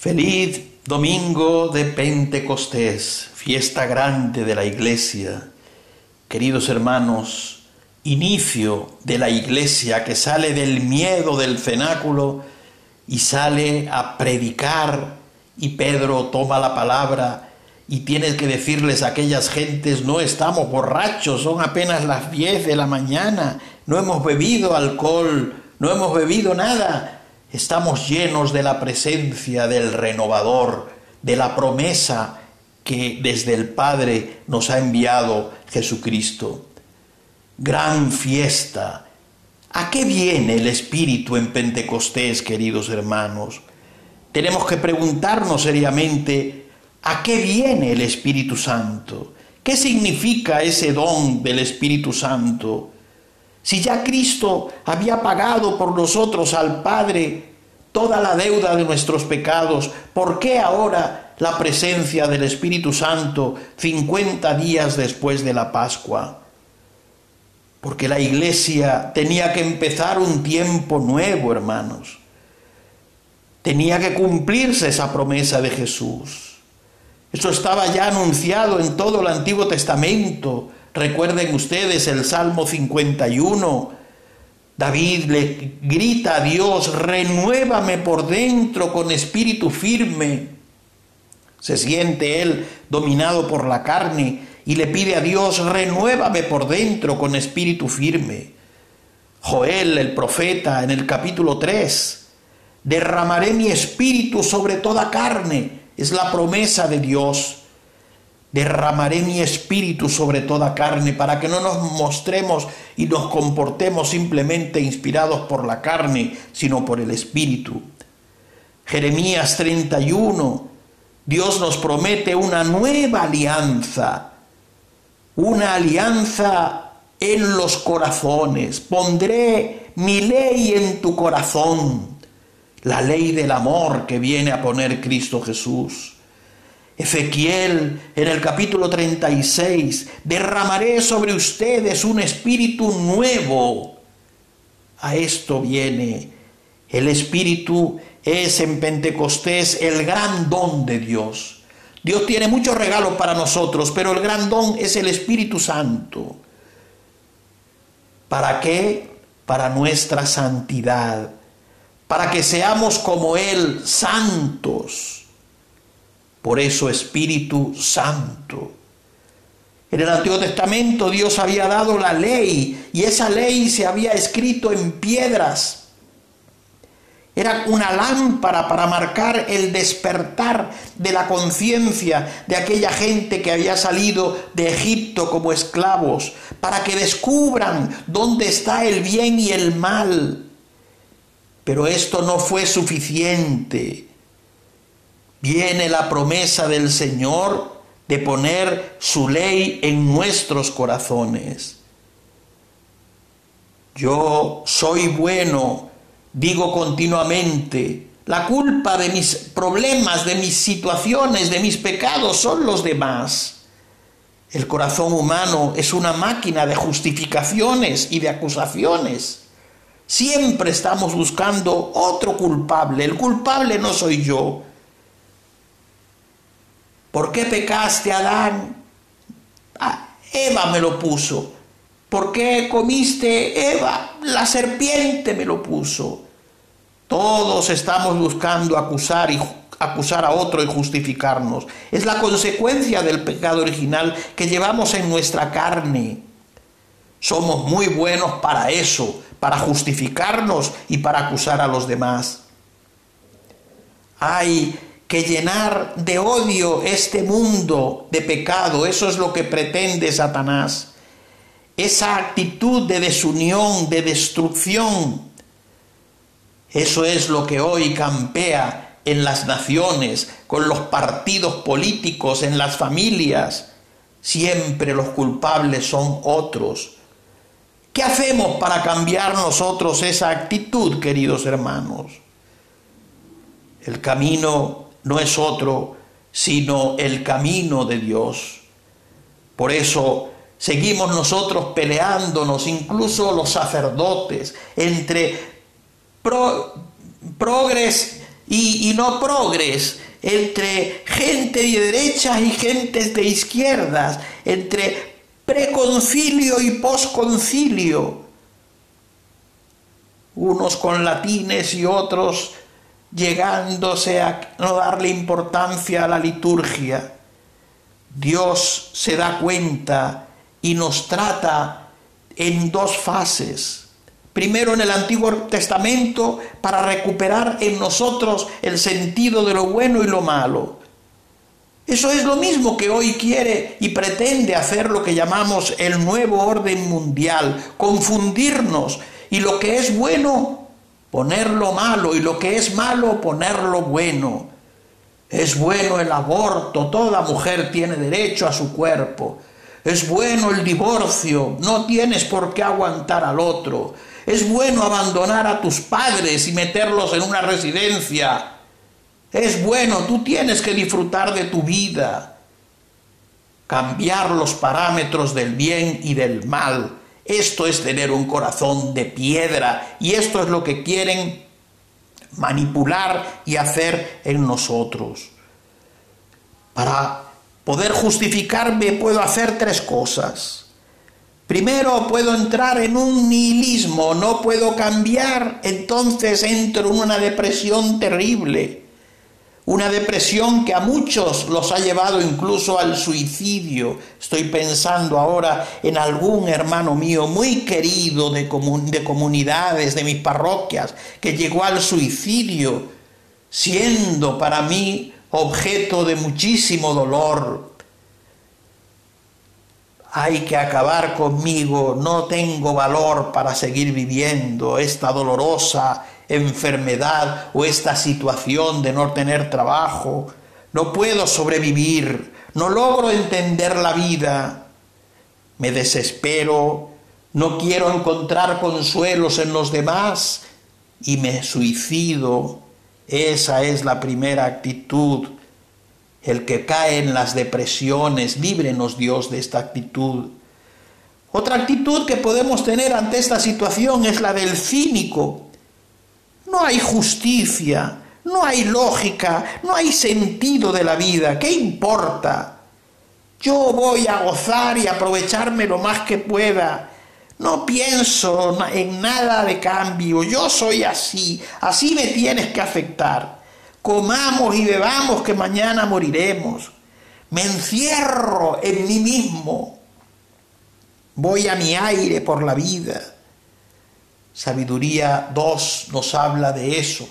Feliz domingo de Pentecostés, fiesta grande de la iglesia. Queridos hermanos, inicio de la iglesia que sale del miedo del cenáculo y sale a predicar y Pedro toma la palabra y tiene que decirles a aquellas gentes, no estamos borrachos, son apenas las 10 de la mañana, no hemos bebido alcohol, no hemos bebido nada, Estamos llenos de la presencia del renovador, de la promesa que desde el Padre nos ha enviado Jesucristo. Gran fiesta. ¿A qué viene el Espíritu en Pentecostés, queridos hermanos? Tenemos que preguntarnos seriamente, ¿a qué viene el Espíritu Santo? ¿Qué significa ese don del Espíritu Santo? Si ya Cristo había pagado por nosotros al Padre toda la deuda de nuestros pecados, ¿por qué ahora la presencia del Espíritu Santo 50 días después de la Pascua? Porque la iglesia tenía que empezar un tiempo nuevo, hermanos. Tenía que cumplirse esa promesa de Jesús. Eso estaba ya anunciado en todo el Antiguo Testamento. Recuerden ustedes el Salmo 51. David le grita a Dios, renuévame por dentro con espíritu firme. Se siente él dominado por la carne y le pide a Dios, renuévame por dentro con espíritu firme. Joel, el profeta, en el capítulo 3, derramaré mi espíritu sobre toda carne, es la promesa de Dios derramaré mi espíritu sobre toda carne para que no nos mostremos y nos comportemos simplemente inspirados por la carne, sino por el espíritu. Jeremías 31, Dios nos promete una nueva alianza, una alianza en los corazones. Pondré mi ley en tu corazón, la ley del amor que viene a poner Cristo Jesús. Ezequiel en el capítulo 36, derramaré sobre ustedes un espíritu nuevo. A esto viene. El espíritu es en Pentecostés el gran don de Dios. Dios tiene muchos regalos para nosotros, pero el gran don es el Espíritu Santo. ¿Para qué? Para nuestra santidad, para que seamos como Él, santos por eso Espíritu Santo. En el Antiguo Testamento Dios había dado la ley y esa ley se había escrito en piedras. Era una lámpara para marcar el despertar de la conciencia de aquella gente que había salido de Egipto como esclavos, para que descubran dónde está el bien y el mal. Pero esto no fue suficiente. Viene la promesa del Señor de poner su ley en nuestros corazones. Yo soy bueno, digo continuamente, la culpa de mis problemas, de mis situaciones, de mis pecados son los demás. El corazón humano es una máquina de justificaciones y de acusaciones. Siempre estamos buscando otro culpable. El culpable no soy yo. ¿Por qué pecaste, Adán? Ah, Eva me lo puso. ¿Por qué comiste, Eva? La serpiente me lo puso. Todos estamos buscando acusar y acusar a otro y justificarnos. Es la consecuencia del pecado original que llevamos en nuestra carne. Somos muy buenos para eso, para justificarnos y para acusar a los demás. Hay que llenar de odio este mundo de pecado. Eso es lo que pretende Satanás. Esa actitud de desunión, de destrucción. Eso es lo que hoy campea en las naciones, con los partidos políticos, en las familias. Siempre los culpables son otros. ¿Qué hacemos para cambiar nosotros esa actitud, queridos hermanos? El camino no es otro sino el camino de Dios. Por eso seguimos nosotros peleándonos, incluso los sacerdotes, entre progres y, y no progres, entre gente de derechas y gente de izquierdas, entre preconcilio y posconcilio, unos con latines y otros llegándose a no darle importancia a la liturgia. Dios se da cuenta y nos trata en dos fases. Primero en el Antiguo Testamento para recuperar en nosotros el sentido de lo bueno y lo malo. Eso es lo mismo que hoy quiere y pretende hacer lo que llamamos el nuevo orden mundial, confundirnos y lo que es bueno, ponerlo malo, y lo que es malo, ponerlo bueno. Es bueno el aborto, toda mujer tiene derecho a su cuerpo. Es bueno el divorcio, no tienes por qué aguantar al otro. Es bueno abandonar a tus padres y meterlos en una residencia. Es bueno, tú tienes que disfrutar de tu vida. Cambiar los parámetros del bien y del mal esto es tener un corazón de piedra y esto es lo que quieren manipular y hacer en nosotros. Para poder justificarme puedo hacer tres cosas. Primero puedo entrar en un nihilismo, no puedo cambiar, entonces entro en una depresión terrible. Una depresión que a muchos los ha llevado incluso al suicidio. Estoy pensando ahora en algún hermano mío muy querido de, de comunidades, de mis parroquias, que llegó al suicidio, siendo para mí objeto de muchísimo dolor. Hay que acabar conmigo, no tengo valor para seguir viviendo esta dolorosa enfermedad o esta situación de no tener trabajo, no puedo sobrevivir, no logro entender la vida, me desespero, no quiero encontrar consuelos en los demás y me suicido. Esa es la primera actitud. El que cae en las depresiones, líbrenos Dios de esta actitud. Otra actitud que podemos tener ante esta situación es la del cínico, no hay justicia, no hay lógica, no hay sentido de la vida. ¿Qué importa? Yo voy a gozar y aprovecharme lo más que pueda. No pienso en nada de cambio. Yo soy así. Así me tienes que afectar. Comamos y bebamos que mañana moriremos. Me encierro en mí mismo. Voy a mi aire por la vida. Sabiduría 2 nos habla de eso,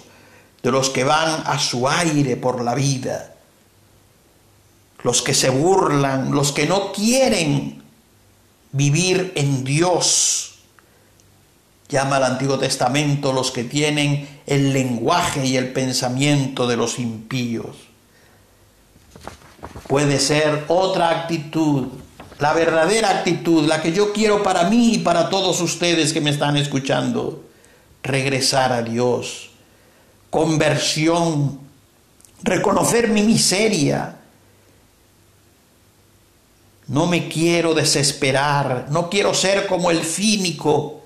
de los que van a su aire por la vida, los que se burlan, los que no quieren vivir en Dios. Llama al Antiguo Testamento los que tienen el lenguaje y el pensamiento de los impíos. Puede ser otra actitud la verdadera actitud, la que yo quiero para mí y para todos ustedes que me están escuchando, regresar a Dios, conversión, reconocer mi miseria. No me quiero desesperar, no quiero ser como el cínico.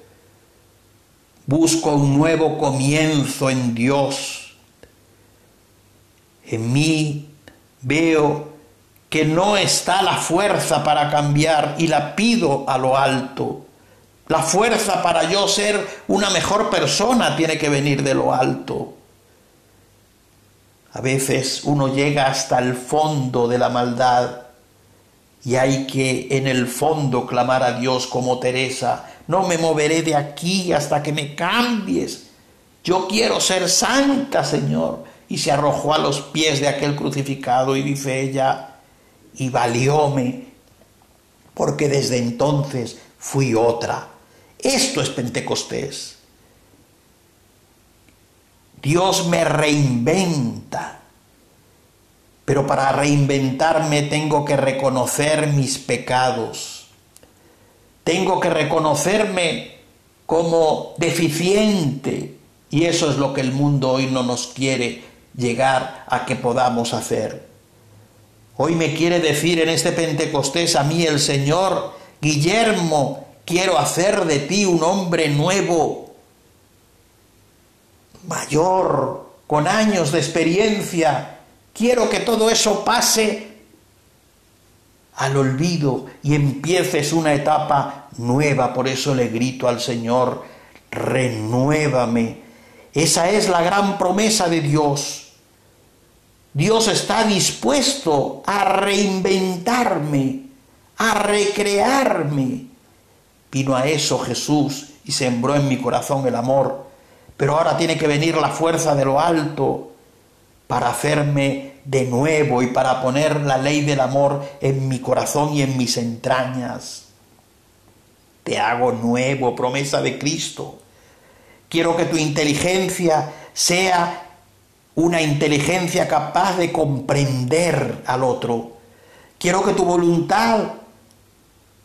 Busco un nuevo comienzo en Dios. En mí veo que no está la fuerza para cambiar y la pido a lo alto. La fuerza para yo ser una mejor persona tiene que venir de lo alto. A veces uno llega hasta el fondo de la maldad y hay que en el fondo clamar a Dios como Teresa, no me moveré de aquí hasta que me cambies. Yo quiero ser santa, Señor. Y se arrojó a los pies de aquel crucificado y dice ella, y valióme, porque desde entonces fui otra. Esto es Pentecostés. Dios me reinventa, pero para reinventarme tengo que reconocer mis pecados, tengo que reconocerme como deficiente, y eso es lo que el mundo hoy no nos quiere llegar a que podamos hacer. Hoy me quiere decir en este Pentecostés a mí el Señor, Guillermo, quiero hacer de ti un hombre nuevo, mayor, con años de experiencia. Quiero que todo eso pase al olvido y empieces una etapa nueva. Por eso le grito al Señor, renuévame. Esa es la gran promesa de Dios. Dios está dispuesto a reinventarme, a recrearme. Vino a eso Jesús y sembró en mi corazón el amor. Pero ahora tiene que venir la fuerza de lo alto para hacerme de nuevo y para poner la ley del amor en mi corazón y en mis entrañas. Te hago nuevo, promesa de Cristo. Quiero que tu inteligencia sea una inteligencia capaz de comprender al otro. Quiero que tu voluntad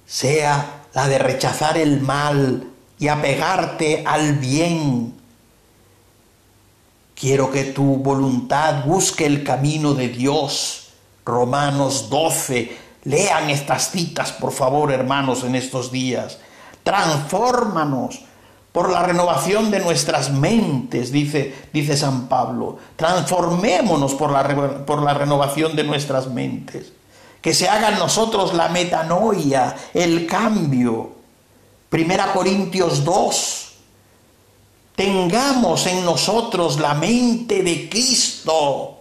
sea la de rechazar el mal y apegarte al bien. Quiero que tu voluntad busque el camino de Dios. Romanos 12. Lean estas citas, por favor, hermanos, en estos días. Transfórmanos por la renovación de nuestras mentes, dice, dice San Pablo. Transformémonos por la, por la renovación de nuestras mentes. Que se haga en nosotros la metanoia, el cambio. Primera Corintios 2. Tengamos en nosotros la mente de Cristo.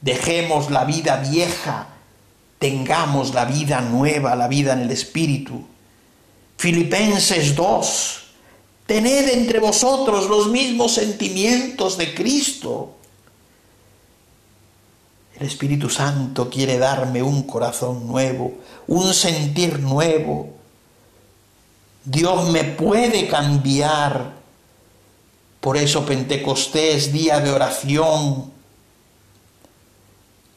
Dejemos la vida vieja, tengamos la vida nueva, la vida en el Espíritu. Filipenses 2. Tened entre vosotros los mismos sentimientos de Cristo. El Espíritu Santo quiere darme un corazón nuevo, un sentir nuevo. Dios me puede cambiar. Por eso Pentecostés, día de oración.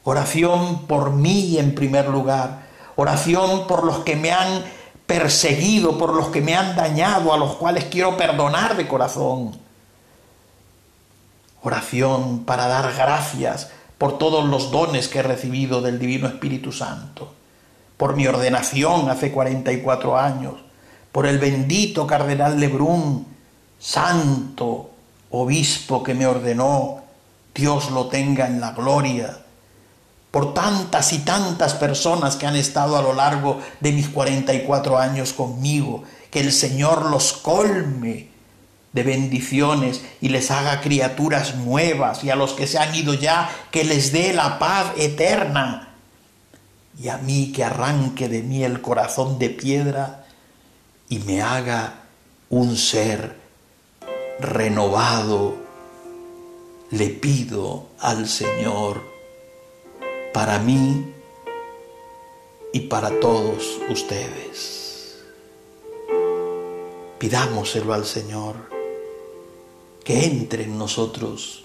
Oración por mí en primer lugar. Oración por los que me han perseguido, por los que me han dañado, a los cuales quiero perdonar de corazón. Oración para dar gracias por todos los dones que he recibido del Divino Espíritu Santo, por mi ordenación hace 44 años, por el bendito Cardenal Lebrun, santo obispo que me ordenó, Dios lo tenga en la gloria, por tantas y tantas personas que han estado a lo largo de mis 44 años conmigo, que el Señor los colme de bendiciones y les haga criaturas nuevas, y a los que se han ido ya, que les dé la paz eterna, y a mí que arranque de mí el corazón de piedra y me haga un ser renovado, le pido al Señor para mí y para todos ustedes. Pidámoselo al Señor, que entre en nosotros,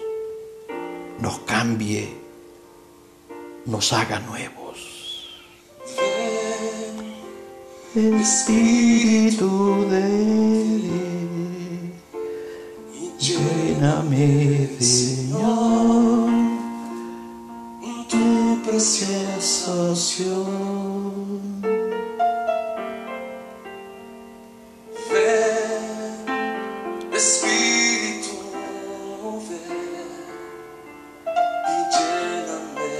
nos cambie, nos haga nuevos. Espíritu de lléname, Señor sensación. Ven, Espíritu, ven y lléname,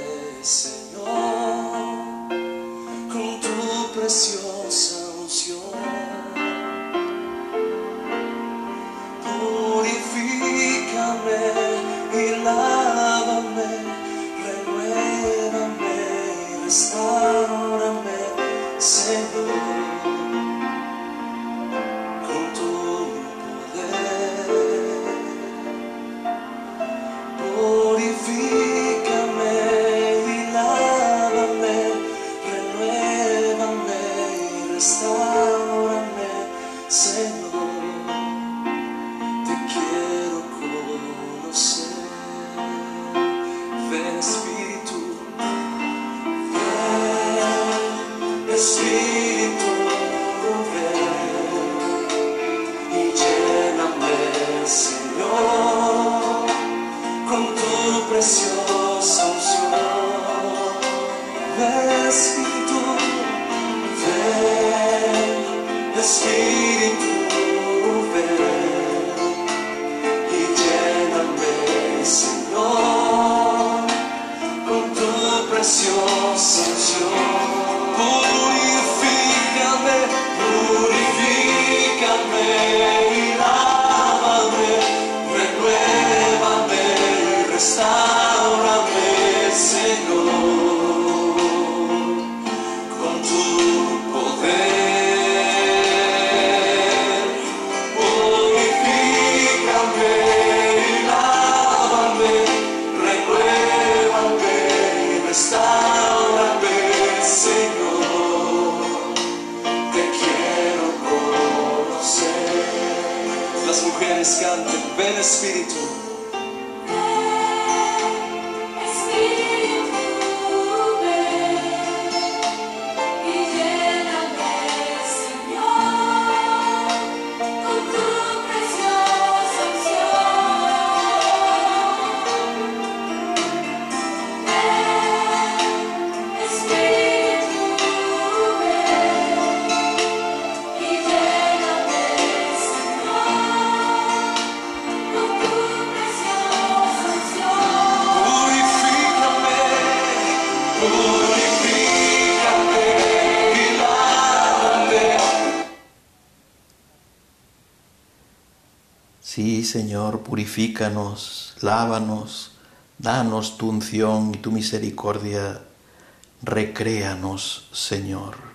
Señor, con tu preciosa y restaurame, Señor, purifícanos, lávanos, danos tu unción y tu misericordia, recréanos, Señor.